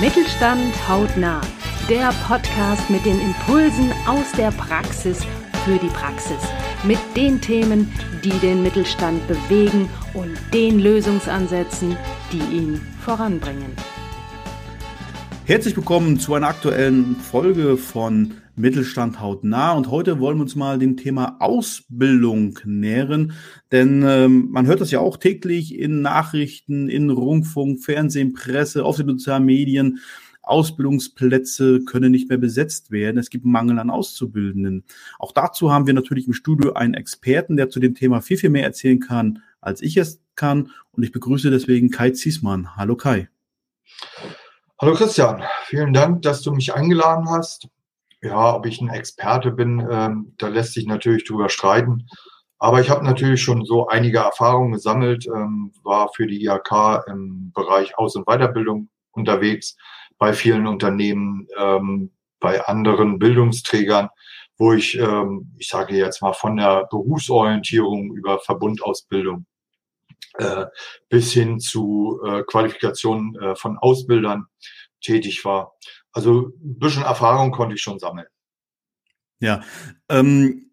Mittelstand hautnah. Der Podcast mit den Impulsen aus der Praxis für die Praxis. Mit den Themen, die den Mittelstand bewegen und den Lösungsansätzen, die ihn voranbringen. Herzlich willkommen zu einer aktuellen Folge von Mittelstand hautnah. Und heute wollen wir uns mal dem Thema Ausbildung nähren. Denn ähm, man hört das ja auch täglich in Nachrichten, in Rundfunk, Fernsehen, Presse, auf den sozialen Medien. Ausbildungsplätze können nicht mehr besetzt werden. Es gibt Mangel an Auszubildenden. Auch dazu haben wir natürlich im Studio einen Experten, der zu dem Thema viel, viel mehr erzählen kann, als ich es kann. Und ich begrüße deswegen Kai Ziesmann. Hallo Kai. Hallo Christian, vielen Dank, dass du mich eingeladen hast. Ja, ob ich ein Experte bin, ähm, da lässt sich natürlich drüber streiten. Aber ich habe natürlich schon so einige Erfahrungen gesammelt, ähm, war für die IHK im Bereich Aus- und Weiterbildung unterwegs, bei vielen Unternehmen, ähm, bei anderen Bildungsträgern, wo ich, ähm, ich sage jetzt mal, von der Berufsorientierung über Verbundausbildung äh, bis hin zu äh, Qualifikationen äh, von Ausbildern tätig war. Also ein bisschen Erfahrung konnte ich schon sammeln. Ja, ähm,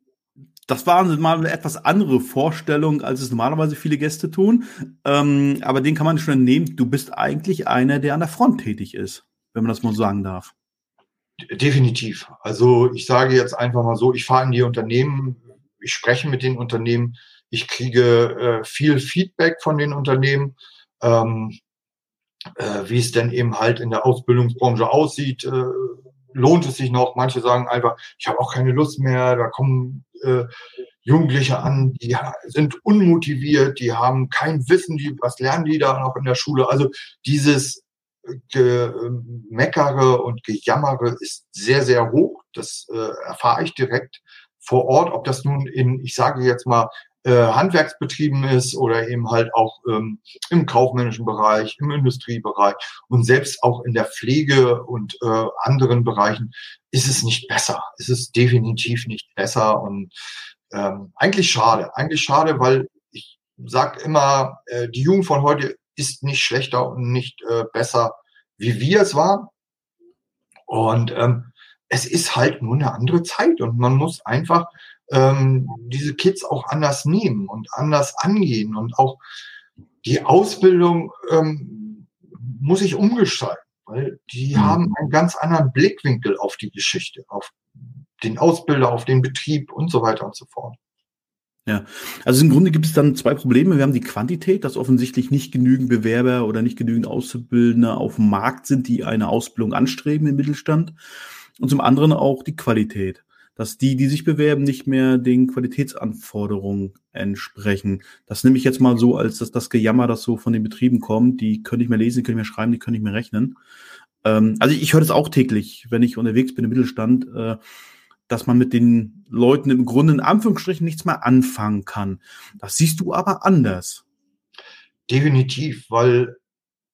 das war mal eine etwas andere Vorstellung, als es normalerweise viele Gäste tun. Ähm, aber den kann man schon entnehmen. Du bist eigentlich einer, der an der Front tätig ist, wenn man das mal sagen darf. Definitiv. Also ich sage jetzt einfach mal so, ich fahre in die Unternehmen, ich spreche mit den Unternehmen, ich kriege äh, viel Feedback von den Unternehmen. Ähm, äh, wie es denn eben halt in der Ausbildungsbranche aussieht. Äh, lohnt es sich noch? Manche sagen einfach, ich habe auch keine Lust mehr, da kommen äh, Jugendliche an, die sind unmotiviert, die haben kein Wissen, die, was lernen die da noch in der Schule? Also dieses Gemeckere und Gejammere ist sehr, sehr hoch. Das äh, erfahre ich direkt vor Ort, ob das nun in, ich sage jetzt mal, äh, Handwerksbetrieben ist oder eben halt auch ähm, im kaufmännischen Bereich, im Industriebereich und selbst auch in der Pflege und äh, anderen Bereichen ist es nicht besser. Es ist definitiv nicht besser und ähm, eigentlich schade. Eigentlich schade, weil ich sage immer, äh, die Jugend von heute ist nicht schlechter und nicht äh, besser, wie wir es waren. Und ähm, es ist halt nur eine andere Zeit und man muss einfach ähm, diese Kids auch anders nehmen und anders angehen und auch die Ausbildung ähm, muss ich umgestalten, weil die mhm. haben einen ganz anderen Blickwinkel auf die Geschichte, auf den Ausbilder, auf den Betrieb und so weiter und so fort. Ja, also im Grunde gibt es dann zwei Probleme. Wir haben die Quantität, dass offensichtlich nicht genügend Bewerber oder nicht genügend Auszubildende auf dem Markt sind, die eine Ausbildung anstreben im Mittelstand. Und zum anderen auch die Qualität dass die, die sich bewerben, nicht mehr den Qualitätsanforderungen entsprechen. Das nehme ich jetzt mal so, als dass das Gejammer, das so von den Betrieben kommt, die können nicht mehr lesen, die können nicht mehr schreiben, die können nicht mehr rechnen. Ähm, also ich höre das auch täglich, wenn ich unterwegs bin im Mittelstand, äh, dass man mit den Leuten im Grunde in Anführungsstrichen nichts mehr anfangen kann. Das siehst du aber anders. Definitiv, weil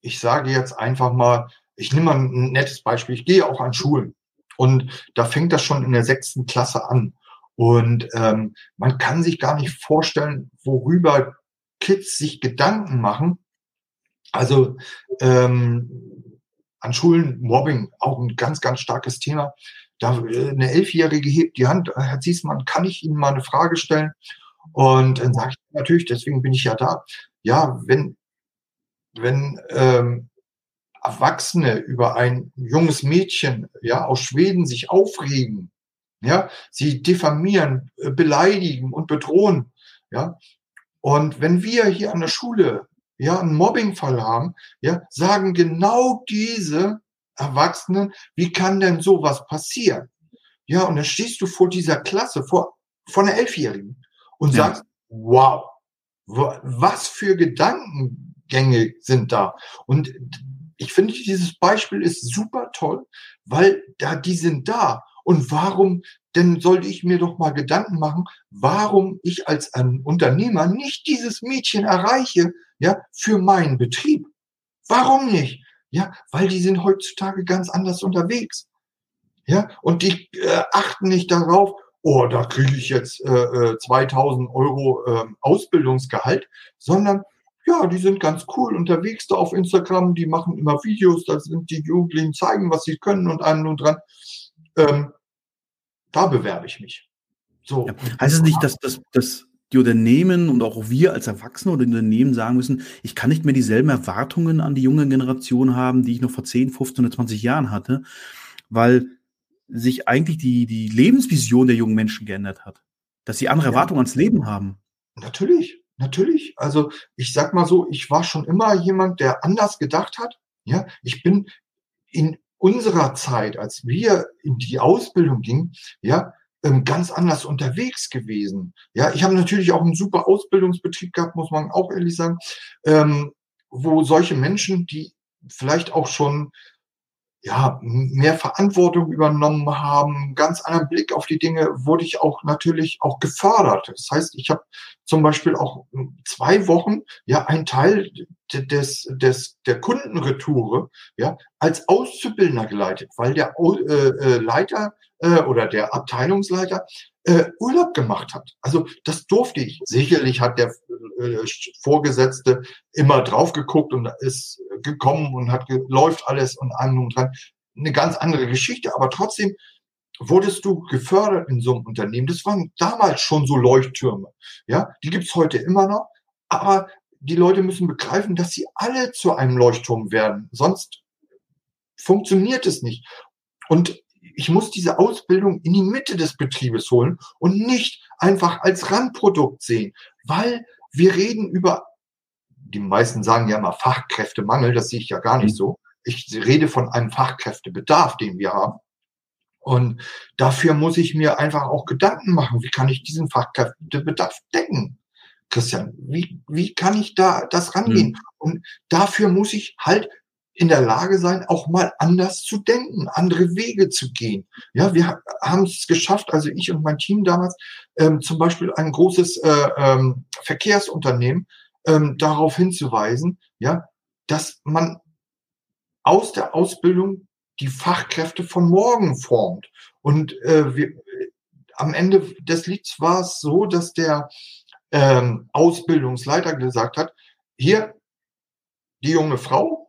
ich sage jetzt einfach mal, ich nehme mal ein nettes Beispiel, ich gehe auch an Schulen. Und da fängt das schon in der sechsten Klasse an. Und ähm, man kann sich gar nicht vorstellen, worüber Kids sich Gedanken machen. Also ähm, an Schulen Mobbing auch ein ganz, ganz starkes Thema. Da äh, eine Elfjährige hebt die Hand, Herr Ziesmann, kann ich Ihnen mal eine Frage stellen? Und dann sage ich natürlich, deswegen bin ich ja da. Ja, wenn wenn ähm, Erwachsene über ein junges Mädchen ja aus Schweden sich aufregen, ja, sie diffamieren, äh, beleidigen und bedrohen, ja. Und wenn wir hier an der Schule ja einen Mobbingfall haben, ja, sagen genau diese Erwachsenen, wie kann denn sowas passieren? Ja, und dann stehst du vor dieser Klasse, vor, vor einer Elfjährigen und ja. sagst, wow, was für Gedankengänge sind da? Und ich finde, dieses Beispiel ist super toll, weil da, die sind da. Und warum denn sollte ich mir doch mal Gedanken machen, warum ich als ein Unternehmer nicht dieses Mädchen erreiche, ja, für meinen Betrieb? Warum nicht? Ja, weil die sind heutzutage ganz anders unterwegs. Ja, und die äh, achten nicht darauf, oh, da kriege ich jetzt äh, 2000 äh, Euro äh, Ausbildungsgehalt, sondern ja, die sind ganz cool unterwegs da auf Instagram, die machen immer Videos, da sind die Jugendlichen zeigen, was sie können und einen und dran. Ähm, da bewerbe ich mich. So. Ja. Heißt es nicht, dass, dass, dass die Unternehmen und auch wir als Erwachsene oder Unternehmen sagen müssen, ich kann nicht mehr dieselben Erwartungen an die junge Generation haben, die ich noch vor 10, 15 oder 20 Jahren hatte, weil sich eigentlich die, die Lebensvision der jungen Menschen geändert hat. Dass sie andere ja. Erwartungen ans Leben haben. Natürlich, natürlich. Also ich sag mal so, ich war schon immer jemand, der anders gedacht hat. Ja, ich bin in unserer Zeit, als wir in die Ausbildung gingen, ja, ähm, ganz anders unterwegs gewesen. Ja, ich habe natürlich auch einen super Ausbildungsbetrieb gehabt, muss man auch ehrlich sagen, ähm, wo solche Menschen, die vielleicht auch schon ja, mehr Verantwortung übernommen haben, ganz anderen Blick auf die Dinge, wurde ich auch natürlich auch gefördert. Das heißt, ich habe zum Beispiel auch zwei Wochen ja ein Teil des, des der Kundenretoure ja als Auszubildender geleitet, weil der äh, äh, Leiter äh, oder der Abteilungsleiter äh, Urlaub gemacht hat. Also das durfte ich. Sicherlich hat der äh, Vorgesetzte immer drauf geguckt und ist gekommen und hat läuft alles und an und dran. Eine ganz andere Geschichte, aber trotzdem wurdest du gefördert in so einem Unternehmen. Das waren damals schon so Leuchttürme. Ja, die gibt's heute immer noch, aber die Leute müssen begreifen, dass sie alle zu einem Leuchtturm werden. Sonst funktioniert es nicht. Und ich muss diese Ausbildung in die Mitte des Betriebes holen und nicht einfach als Randprodukt sehen, weil wir reden über, die meisten sagen ja immer Fachkräftemangel, das sehe ich ja gar nicht so. Ich rede von einem Fachkräftebedarf, den wir haben. Und dafür muss ich mir einfach auch Gedanken machen, wie kann ich diesen Fachkräftebedarf decken? Christian, wie, wie kann ich da das rangehen? Mhm. Und dafür muss ich halt in der Lage sein, auch mal anders zu denken, andere Wege zu gehen. Ja, wir haben es geschafft, also ich und mein Team damals, ähm, zum Beispiel ein großes äh, ähm, Verkehrsunternehmen ähm, darauf hinzuweisen, ja, dass man aus der Ausbildung die Fachkräfte von morgen formt. Und äh, wir, am Ende des Lieds war es so, dass der ähm, Ausbildungsleiter gesagt hat, hier, die junge Frau,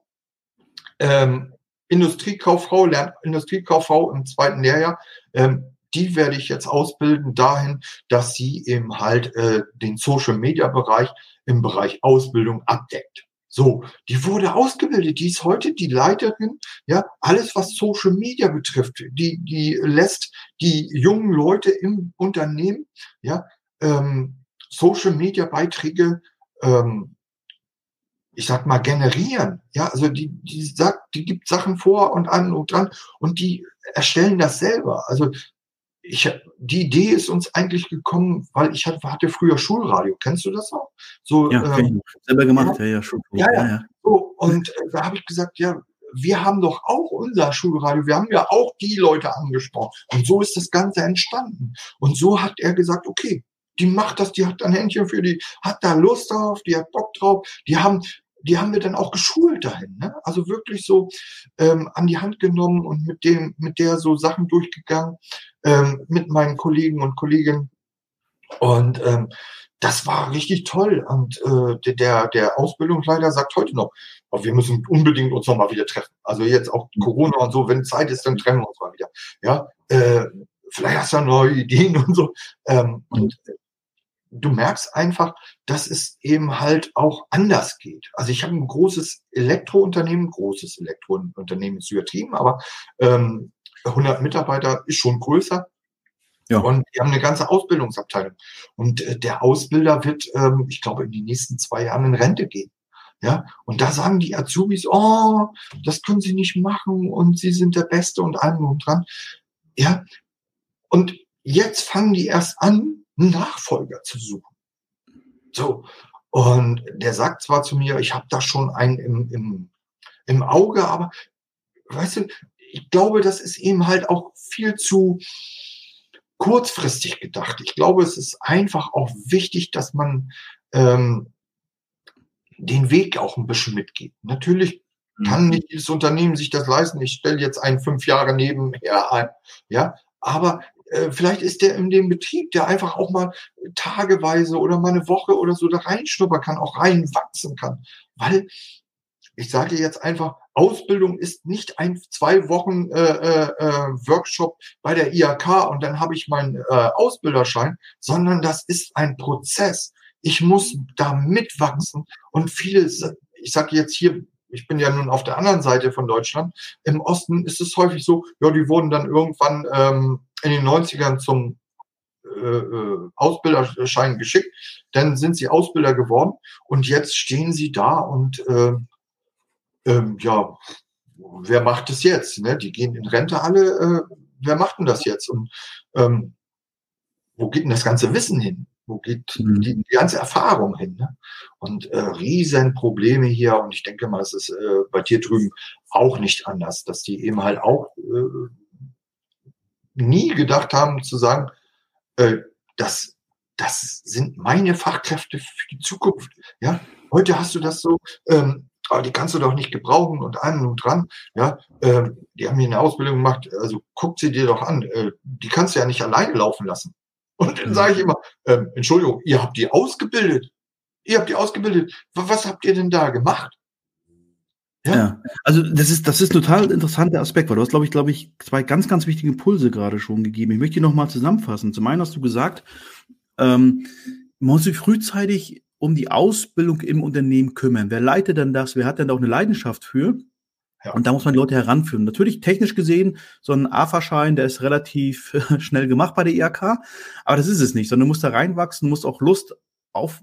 ähm, Industriekauffrau, lernt Industriekauffrau im zweiten Lehrjahr, ähm, die werde ich jetzt ausbilden dahin, dass sie eben halt äh, den Social Media Bereich im Bereich Ausbildung abdeckt. So, die wurde ausgebildet, die ist heute die Leiterin, ja, alles was Social Media betrifft, die, die lässt die jungen Leute im Unternehmen, ja, ähm, Social Media Beiträge ähm, ich sag mal, generieren. Ja, also die, die sagt, die gibt Sachen vor und an und dran und die erstellen das selber. Also ich, die Idee ist uns eigentlich gekommen, weil ich hatte, früher Schulradio. Kennst du das auch? So, ja, ähm, selber gemacht, ja, ja, Schulradio. Ja, ja. ja. So, und äh, da habe ich gesagt, ja, wir haben doch auch unser Schulradio, wir haben ja auch die Leute angesprochen. Und so ist das Ganze entstanden. Und so hat er gesagt, okay, die macht das, die hat ein Händchen für die, hat da Lust drauf, die hat Bock drauf, die haben, die haben wir dann auch geschult dahin, ne? Also wirklich so ähm, an die Hand genommen und mit dem, mit der so Sachen durchgegangen, ähm, mit meinen Kollegen und Kolleginnen. Und ähm, das war richtig toll. Und äh, der, der Ausbildungsleiter sagt heute noch, oh, wir müssen unbedingt uns nochmal wieder treffen. Also jetzt auch Corona und so, wenn Zeit ist, dann treffen wir uns mal wieder. Ja, äh, vielleicht hast du ja neue Ideen und so. Ähm, und du merkst einfach, dass es eben halt auch anders geht. Also ich habe ein großes Elektrounternehmen, großes Elektrounternehmen ist übertrieben, aber ähm, 100 Mitarbeiter ist schon größer. Ja. Und die haben eine ganze Ausbildungsabteilung. Und äh, der Ausbilder wird, ähm, ich glaube, in die nächsten zwei Jahren in Rente gehen. Ja, und da sagen die Azubis, oh, das können sie nicht machen und sie sind der Beste und allem und dran. Ja, und jetzt fangen die erst an, einen Nachfolger zu suchen. So. Und der sagt zwar zu mir, ich habe da schon einen im, im, im Auge, aber weißt du, ich glaube, das ist eben halt auch viel zu kurzfristig gedacht. Ich glaube, es ist einfach auch wichtig, dass man ähm, den Weg auch ein bisschen mitgeht. Natürlich kann mhm. nicht jedes Unternehmen sich das leisten. Ich stelle jetzt einen fünf Jahre nebenher ein, ja, aber vielleicht ist der in dem Betrieb, der einfach auch mal tageweise oder mal eine Woche oder so da reinschnuppern kann, auch reinwachsen kann. Weil ich sage jetzt einfach, Ausbildung ist nicht ein zwei Wochen äh, äh, äh Workshop bei der IHK und dann habe ich meinen äh, Ausbilderschein, sondern das ist ein Prozess. Ich muss da mitwachsen und viele, ich sage jetzt hier ich bin ja nun auf der anderen Seite von Deutschland. Im Osten ist es häufig so, ja, die wurden dann irgendwann ähm, in den 90ern zum äh, äh, Ausbilderschein geschickt. Dann sind sie Ausbilder geworden und jetzt stehen sie da und äh, ähm, ja, wer macht es jetzt? Ne? Die gehen in Rente alle. Äh, wer macht denn das jetzt? Und ähm, wo geht denn das ganze Wissen hin? Wo geht mhm. die, die ganze Erfahrung hin? Ne? Und äh, riesen Probleme hier. Und ich denke mal, es ist äh, bei dir drüben auch nicht anders, dass die eben halt auch äh, nie gedacht haben zu sagen, äh, das, das sind meine Fachkräfte für die Zukunft. Ja, heute hast du das so. Ähm, aber die kannst du doch nicht gebrauchen und an und dran. Ja, ähm, die haben hier eine Ausbildung gemacht, also guck sie dir doch an. Äh, die kannst du ja nicht alleine laufen lassen. Und dann sage ich immer, ähm, Entschuldigung, ihr habt die ausgebildet. Ihr habt die ausgebildet. Was habt ihr denn da gemacht? Ja. ja. also das ist, das ist total interessanter Aspekt, weil du hast, glaube ich, glaube ich, zwei ganz, ganz wichtige Impulse gerade schon gegeben. Ich möchte die nochmal zusammenfassen. Zum einen hast du gesagt, ähm, man muss sich frühzeitig um die Ausbildung im Unternehmen kümmern. Wer leitet denn das? Wer hat denn da auch eine Leidenschaft für? Ja. Und da muss man die Leute heranführen. Natürlich technisch gesehen, so ein AFA-Schein, der ist relativ schnell gemacht bei der IHK, aber das ist es nicht, sondern du musst da reinwachsen, musst auch Lust auf,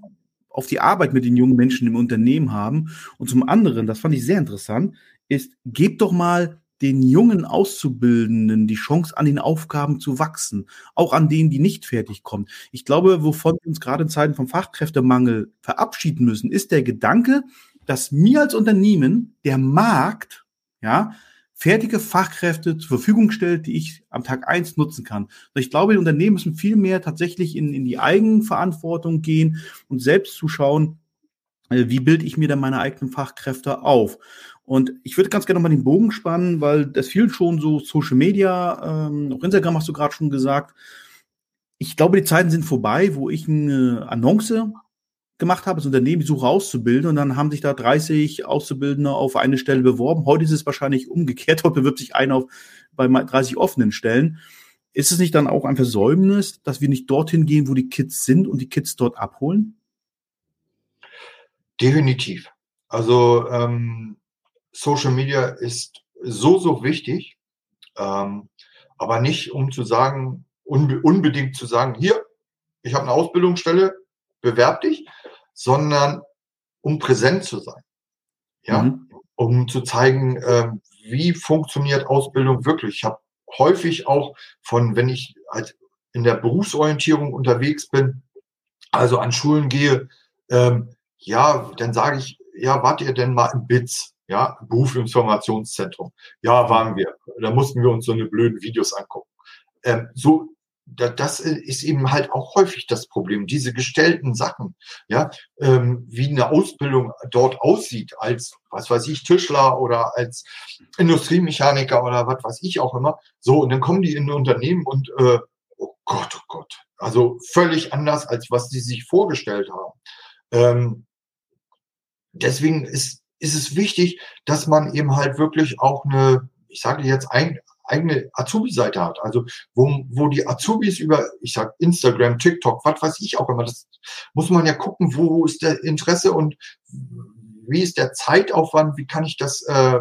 auf die Arbeit mit den jungen Menschen im Unternehmen haben. Und zum anderen, das fand ich sehr interessant, ist, gebt doch mal den jungen Auszubildenden die Chance, an den Aufgaben zu wachsen, auch an denen, die nicht fertig kommen. Ich glaube, wovon wir uns gerade in Zeiten vom Fachkräftemangel verabschieden müssen, ist der Gedanke, dass mir als Unternehmen der Markt ja, fertige Fachkräfte zur Verfügung stellt, die ich am Tag eins nutzen kann. Ich glaube, die Unternehmen müssen viel mehr tatsächlich in, in die Eigenverantwortung gehen und selbst zuschauen, äh, wie bilde ich mir dann meine eigenen Fachkräfte auf. Und ich würde ganz gerne nochmal den Bogen spannen, weil das viel schon so Social Media, ähm, auch Instagram hast du gerade schon gesagt. Ich glaube, die Zeiten sind vorbei, wo ich eine Annonce gemacht habe, das Unternehmen, ich suche auszubilden und dann haben sich da 30 Auszubildende auf eine Stelle beworben. Heute ist es wahrscheinlich umgekehrt, heute bewirbt sich einer auf, bei 30 offenen Stellen. Ist es nicht dann auch ein Versäumnis, dass wir nicht dorthin gehen, wo die Kids sind und die Kids dort abholen? Definitiv. Also ähm, Social Media ist so, so wichtig, ähm, aber nicht um zu sagen, unbe unbedingt zu sagen, hier, ich habe eine Ausbildungsstelle, bewerb dich, sondern um präsent zu sein. Ja, mhm. um zu zeigen, äh, wie funktioniert Ausbildung wirklich. Ich habe häufig auch von, wenn ich halt in der Berufsorientierung unterwegs bin, also an Schulen gehe, ähm, ja, dann sage ich, ja, wart ihr denn mal im BITS? Ja, Berufsinformationszentrum. Ja, waren wir. Da mussten wir uns so eine blöden Videos angucken. Ähm, so das ist eben halt auch häufig das Problem, diese gestellten Sachen, ja, ähm, wie eine Ausbildung dort aussieht, als, was weiß ich, Tischler oder als Industriemechaniker oder was weiß ich auch immer. So, und dann kommen die in ein Unternehmen und, äh, oh Gott, oh Gott, also völlig anders, als was sie sich vorgestellt haben. Ähm, deswegen ist, ist es wichtig, dass man eben halt wirklich auch eine, ich sage jetzt ein, eigene Azubi-Seite hat. Also wo, wo die Azubis über, ich sag Instagram, TikTok, was weiß ich auch immer, das muss man ja gucken, wo ist der Interesse und wie ist der Zeitaufwand, wie kann ich das äh,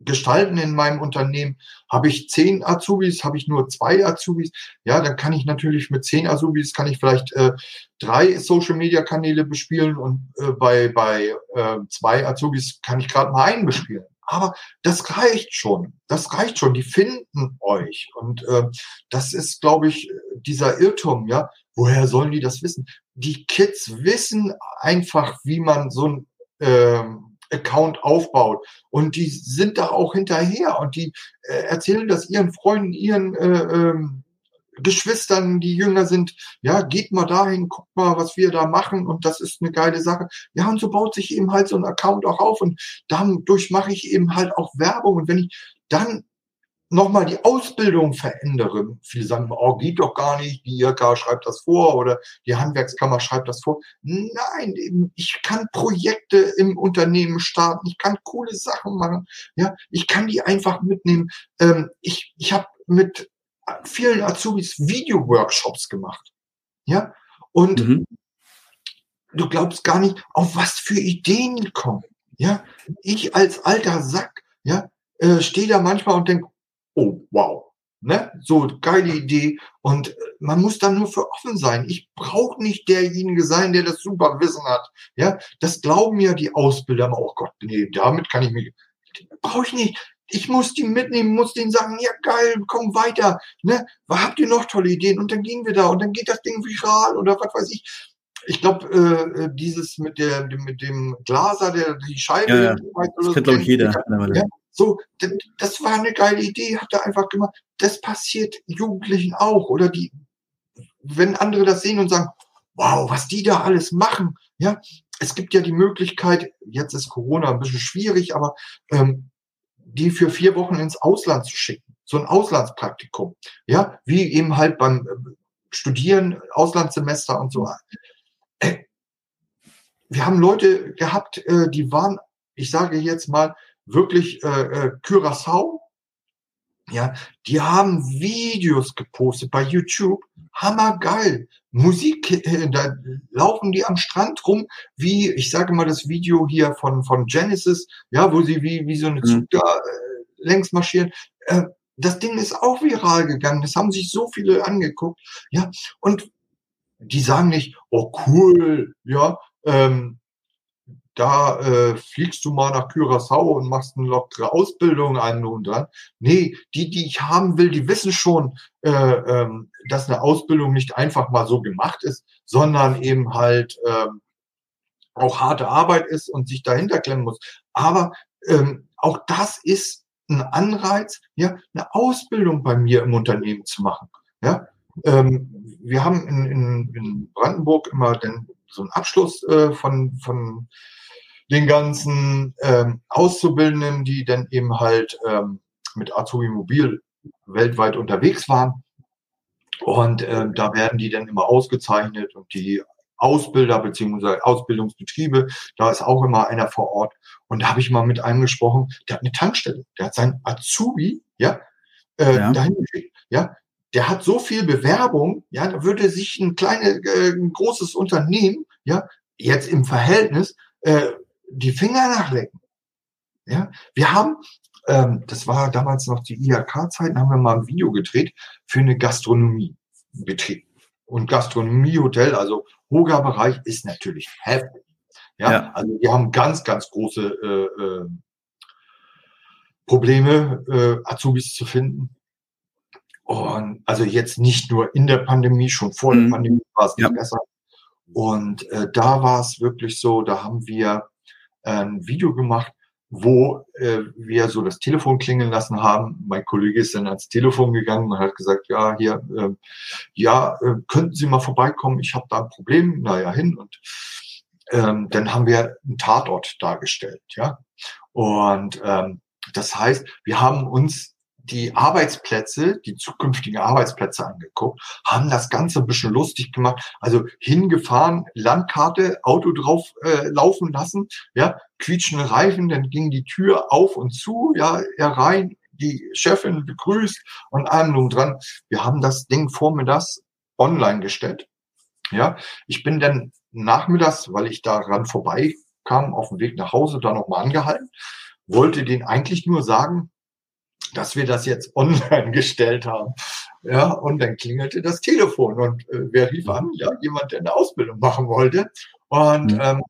gestalten in meinem Unternehmen. Habe ich zehn Azubis, habe ich nur zwei Azubis, ja, dann kann ich natürlich mit zehn Azubis kann ich vielleicht äh, drei Social Media Kanäle bespielen und äh, bei bei äh, zwei Azubis kann ich gerade mal einen bespielen. Aber das reicht schon. Das reicht schon. Die finden euch. Und äh, das ist, glaube ich, dieser Irrtum, ja. Woher sollen die das wissen? Die Kids wissen einfach, wie man so ein ähm, Account aufbaut. Und die sind da auch hinterher und die äh, erzählen das ihren Freunden, ihren äh, ähm, Geschwistern, die jünger sind, ja, geht mal dahin, guckt mal, was wir da machen und das ist eine geile Sache. Ja, und so baut sich eben halt so ein Account auch auf und dadurch mache ich eben halt auch Werbung und wenn ich dann nochmal die Ausbildung verändere. Viele sagen, oh, geht doch gar nicht, die IHK schreibt das vor oder die Handwerkskammer schreibt das vor. Nein, ich kann Projekte im Unternehmen starten, ich kann coole Sachen machen, ja, ich kann die einfach mitnehmen. Ähm, ich ich habe mit vielen Azubis Video-Workshops gemacht, ja, und mhm. du glaubst gar nicht, auf was für Ideen kommen, ja. Ich als alter Sack, ja, äh, stehe da manchmal und denke, oh, wow. Ne? So, geile Idee. Und äh, man muss dann nur für offen sein. Ich brauche nicht derjenige sein, der das super Wissen hat. Ja, das glauben ja die Ausbilder. Oh Gott, nee, damit kann ich mich, brauche ich nicht. Ich muss die mitnehmen, muss denen sagen, ja geil, komm weiter. Ne? Habt ihr noch tolle Ideen? Und dann gehen wir da und dann geht das Ding viral oder was weiß ich. Ich glaube, äh, äh, dieses mit der mit dem Glaser, der die Scheibe, ja, ja. das kennt glaube ich jeder. Ja, so, das war eine geile Idee, hat er einfach gemacht. Das passiert Jugendlichen auch. Oder die, wenn andere das sehen und sagen, wow, was die da alles machen. Ja, es gibt ja die Möglichkeit, jetzt ist Corona ein bisschen schwierig, aber ähm, die für vier Wochen ins Ausland zu schicken. So ein Auslandspraktikum. Ja, wie eben halt beim äh, Studieren, Auslandssemester und so. Äh, wir haben Leute gehabt, äh, die waren, ich sage jetzt mal, wirklich äh, Curaçao, ja, die haben Videos gepostet bei YouTube, hammergeil. Musik, äh, da laufen die am Strand rum, wie, ich sage mal, das Video hier von, von Genesis, ja, wo sie wie, wie so eine mhm. Zug da äh, längs marschieren. Äh, das Ding ist auch viral gegangen. Das haben sich so viele angeguckt, ja, und die sagen nicht, oh cool, ja, ähm, da äh, fliegst du mal nach Curaçao und machst eine lockere Ausbildung ein und dann. Nee, die, die ich haben will, die wissen schon, äh, ähm, dass eine Ausbildung nicht einfach mal so gemacht ist, sondern eben halt ähm, auch harte Arbeit ist und sich dahinter klemmen muss. Aber ähm, auch das ist ein Anreiz, ja, eine Ausbildung bei mir im Unternehmen zu machen. Ja, ähm, wir haben in, in, in Brandenburg immer den, so einen Abschluss äh, von, von den ganzen ähm, Auszubildenden, die dann eben halt ähm, mit Azubi Mobil weltweit unterwegs waren. Und ähm, da werden die dann immer ausgezeichnet und die Ausbilder beziehungsweise Ausbildungsbetriebe, da ist auch immer einer vor Ort. Und da habe ich mal mit einem gesprochen, der hat eine Tankstelle, der hat sein Azubi, ja, äh, ja. dahin geschickt, ja, der hat so viel Bewerbung, ja, da würde sich ein kleines, äh, ein großes Unternehmen, ja, jetzt im Verhältnis äh, die Finger nachlecken. Ja, wir haben, ähm, das war damals noch die IHK-Zeiten, haben wir mal ein Video gedreht für eine Gastronomiebetrieb. Und Gastronomiehotel, also hoher Bereich, ist natürlich heftig. Ja, ja. also wir haben ganz, ganz große äh, äh, Probleme, äh, Azubis zu finden. Und also jetzt nicht nur in der Pandemie, schon vor mhm. der Pandemie war es nicht besser. Und äh, da war es wirklich so, da haben wir ein Video gemacht, wo äh, wir so das Telefon klingeln lassen haben. Mein Kollege ist dann ans Telefon gegangen und hat gesagt, ja, hier, äh, ja, äh, könnten Sie mal vorbeikommen, ich habe da ein Problem, naja, hin. Und ähm, dann haben wir einen Tatort dargestellt, ja. Und ähm, das heißt, wir haben uns die Arbeitsplätze, die zukünftigen Arbeitsplätze angeguckt, haben das Ganze ein bisschen lustig gemacht. Also hingefahren, Landkarte, Auto drauf äh, laufen lassen, ja, quietschende Reifen, dann ging die Tür auf und zu, ja, herein, die Chefin begrüßt und allem drum dran. Wir haben das Ding vormittags online gestellt. Ja, ich bin dann nachmittags, weil ich daran vorbeikam, auf dem Weg nach Hause da nochmal angehalten, wollte den eigentlich nur sagen, dass wir das jetzt online gestellt haben. Ja, und dann klingelte das Telefon und äh, wer rief an? Ja, jemand, der eine Ausbildung machen wollte. Und mhm. ähm,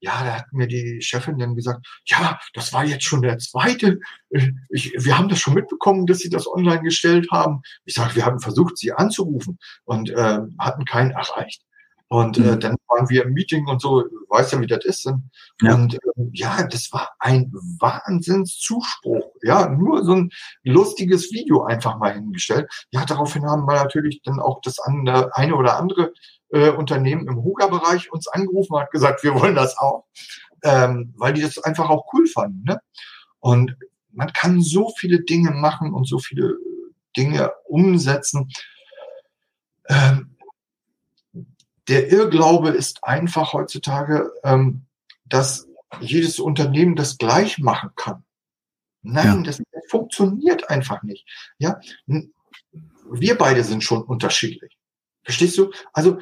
ja, da hat mir die Chefin dann gesagt, ja, das war jetzt schon der zweite. Äh, ich, wir haben das schon mitbekommen, dass Sie das online gestellt haben. Ich sage, wir haben versucht, Sie anzurufen und äh, hatten keinen erreicht. Und äh, mhm. äh, dann waren wir im Meeting und so, weißt ja, wie das ist. Und ja, und, äh, ja das war ein Wahnsinnszuspruch. Ja, nur so ein lustiges Video einfach mal hingestellt. Ja, daraufhin haben wir natürlich dann auch das andere, eine oder andere äh, Unternehmen im Huga-Bereich uns angerufen und hat gesagt, wir wollen das auch, ähm, weil die das einfach auch cool fanden. Ne? Und man kann so viele Dinge machen und so viele Dinge umsetzen. Ähm, der Irrglaube ist einfach heutzutage, ähm, dass jedes Unternehmen das gleich machen kann. Nein, ja. das funktioniert einfach nicht. Ja, wir beide sind schon unterschiedlich. Verstehst du? Also,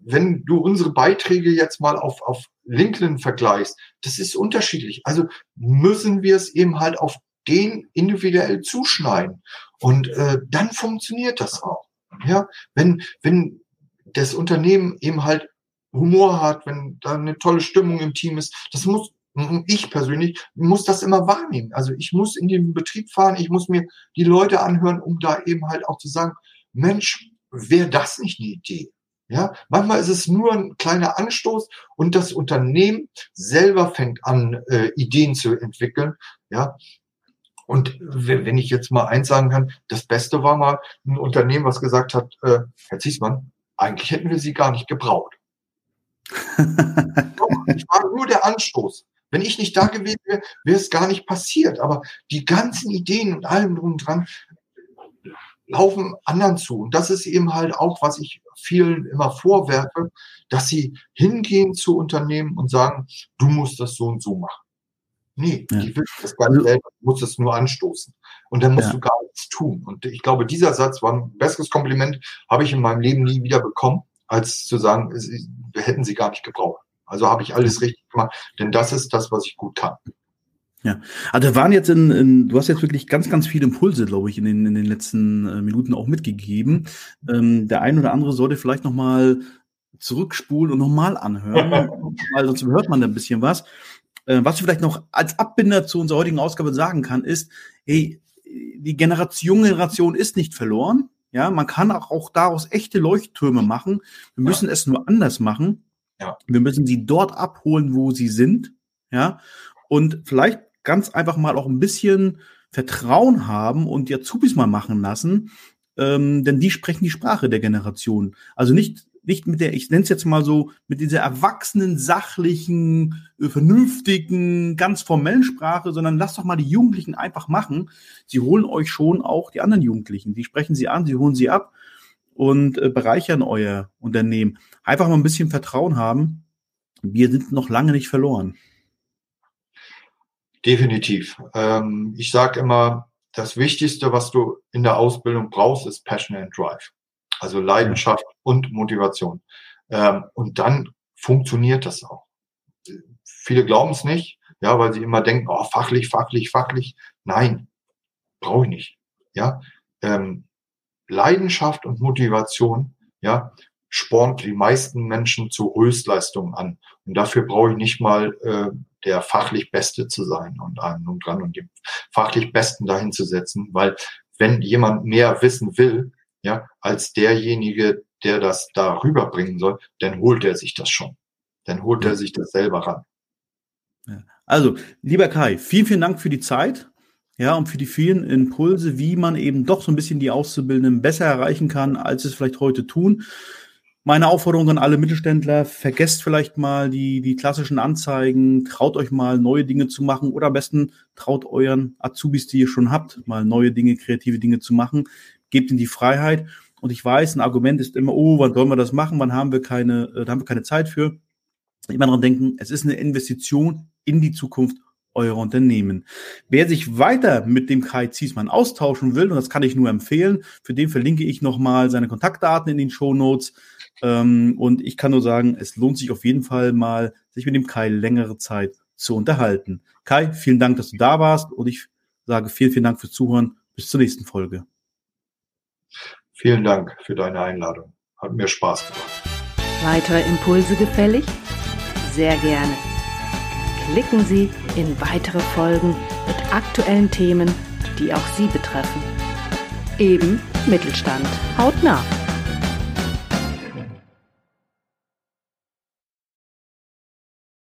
wenn du unsere Beiträge jetzt mal auf, auf LinkedIn vergleichst, das ist unterschiedlich. Also müssen wir es eben halt auf den individuell zuschneiden. Und äh, dann funktioniert das auch. Ja, wenn, wenn das Unternehmen eben halt Humor hat, wenn da eine tolle Stimmung im Team ist, das muss ich persönlich muss das immer wahrnehmen. Also ich muss in den Betrieb fahren, ich muss mir die Leute anhören, um da eben halt auch zu sagen, Mensch, wäre das nicht eine Idee? Ja, manchmal ist es nur ein kleiner Anstoß und das Unternehmen selber fängt an, äh, Ideen zu entwickeln. Ja, und wenn ich jetzt mal eins sagen kann, das Beste war mal ein Unternehmen, was gesagt hat, äh, Herr Ziesmann, eigentlich hätten wir Sie gar nicht gebraucht. ich war nur der Anstoß. Wenn ich nicht da gewesen wäre, wäre es gar nicht passiert. Aber die ganzen Ideen und allem drum und dran laufen anderen zu. Und das ist eben halt auch, was ich vielen immer vorwerfe, dass sie hingehen zu Unternehmen und sagen, du musst das so und so machen. Nee, ja. die will das gar nicht selber, du musst es nur anstoßen. Und dann musst ja. du gar nichts tun. Und ich glaube, dieser Satz war ein besseres Kompliment, habe ich in meinem Leben nie wieder bekommen, als zu sagen, wir hätten sie gar nicht gebraucht. Also habe ich alles richtig gemacht, denn das ist das, was ich gut kann. Ja, also da waren jetzt in, in, du hast jetzt wirklich ganz, ganz viele Impulse, glaube ich, in den, in den letzten äh, Minuten auch mitgegeben. Ähm, der ein oder andere sollte vielleicht nochmal zurückspulen und nochmal anhören, weil sonst hört man da ein bisschen was. Äh, was ich vielleicht noch als Abbinder zu unserer heutigen Ausgabe sagen kann, ist, hey, die Generation, Generation ist nicht verloren. Ja, man kann auch, auch daraus echte Leuchttürme machen. Wir müssen ja. es nur anders machen. Ja. Wir müssen sie dort abholen, wo sie sind. Ja, und vielleicht ganz einfach mal auch ein bisschen Vertrauen haben und die Azubis mal machen lassen, ähm, denn die sprechen die Sprache der Generation. Also nicht nicht mit der, ich nenne es jetzt mal so, mit dieser erwachsenen, sachlichen, äh, vernünftigen, ganz formellen Sprache, sondern lasst doch mal die Jugendlichen einfach machen. Sie holen euch schon auch die anderen Jugendlichen. Die sprechen sie an, sie holen sie ab und äh, bereichern euer Unternehmen. Einfach mal ein bisschen Vertrauen haben. Wir sind noch lange nicht verloren. Definitiv. Ähm, ich sage immer, das Wichtigste, was du in der Ausbildung brauchst, ist Passion and Drive. Also Leidenschaft und Motivation. Ähm, und dann funktioniert das auch. Viele glauben es nicht, ja, weil sie immer denken, oh, fachlich, fachlich, fachlich. Nein, brauche ich nicht. Ja, ähm, Leidenschaft und Motivation, ja, spornt die meisten Menschen zu Höchstleistungen an. Und dafür brauche ich nicht mal äh, der fachlich Beste zu sein und einen und dran und den fachlich Besten dahin zu setzen, weil wenn jemand mehr wissen will, ja, als derjenige, der das da rüberbringen soll, dann holt er sich das schon. Dann holt er sich das selber ran. Also, lieber Kai, vielen, vielen Dank für die Zeit. Ja, und für die vielen Impulse, wie man eben doch so ein bisschen die Auszubildenden besser erreichen kann, als es vielleicht heute tun. Meine Aufforderung an alle Mittelständler, vergesst vielleicht mal die, die klassischen Anzeigen, traut euch mal neue Dinge zu machen oder am besten traut euren Azubis, die ihr schon habt, mal neue Dinge, kreative Dinge zu machen gebt ihnen die Freiheit. Und ich weiß, ein Argument ist immer, oh, wann sollen wir das machen? Wann haben wir keine, äh, da haben wir keine Zeit für? Immer daran denken, es ist eine Investition in die Zukunft eurer Unternehmen. Wer sich weiter mit dem Kai Ziesmann austauschen will, und das kann ich nur empfehlen, für den verlinke ich nochmal seine Kontaktdaten in den Show Notes. Ähm, und ich kann nur sagen, es lohnt sich auf jeden Fall mal, sich mit dem Kai längere Zeit zu unterhalten. Kai, vielen Dank, dass du da warst und ich sage vielen, vielen Dank fürs Zuhören. Bis zur nächsten Folge. Vielen Dank für deine Einladung. Hat mir Spaß gemacht. Weitere Impulse gefällig? Sehr gerne. Klicken Sie in weitere Folgen mit aktuellen Themen, die auch Sie betreffen. Eben Mittelstand. Haut nah.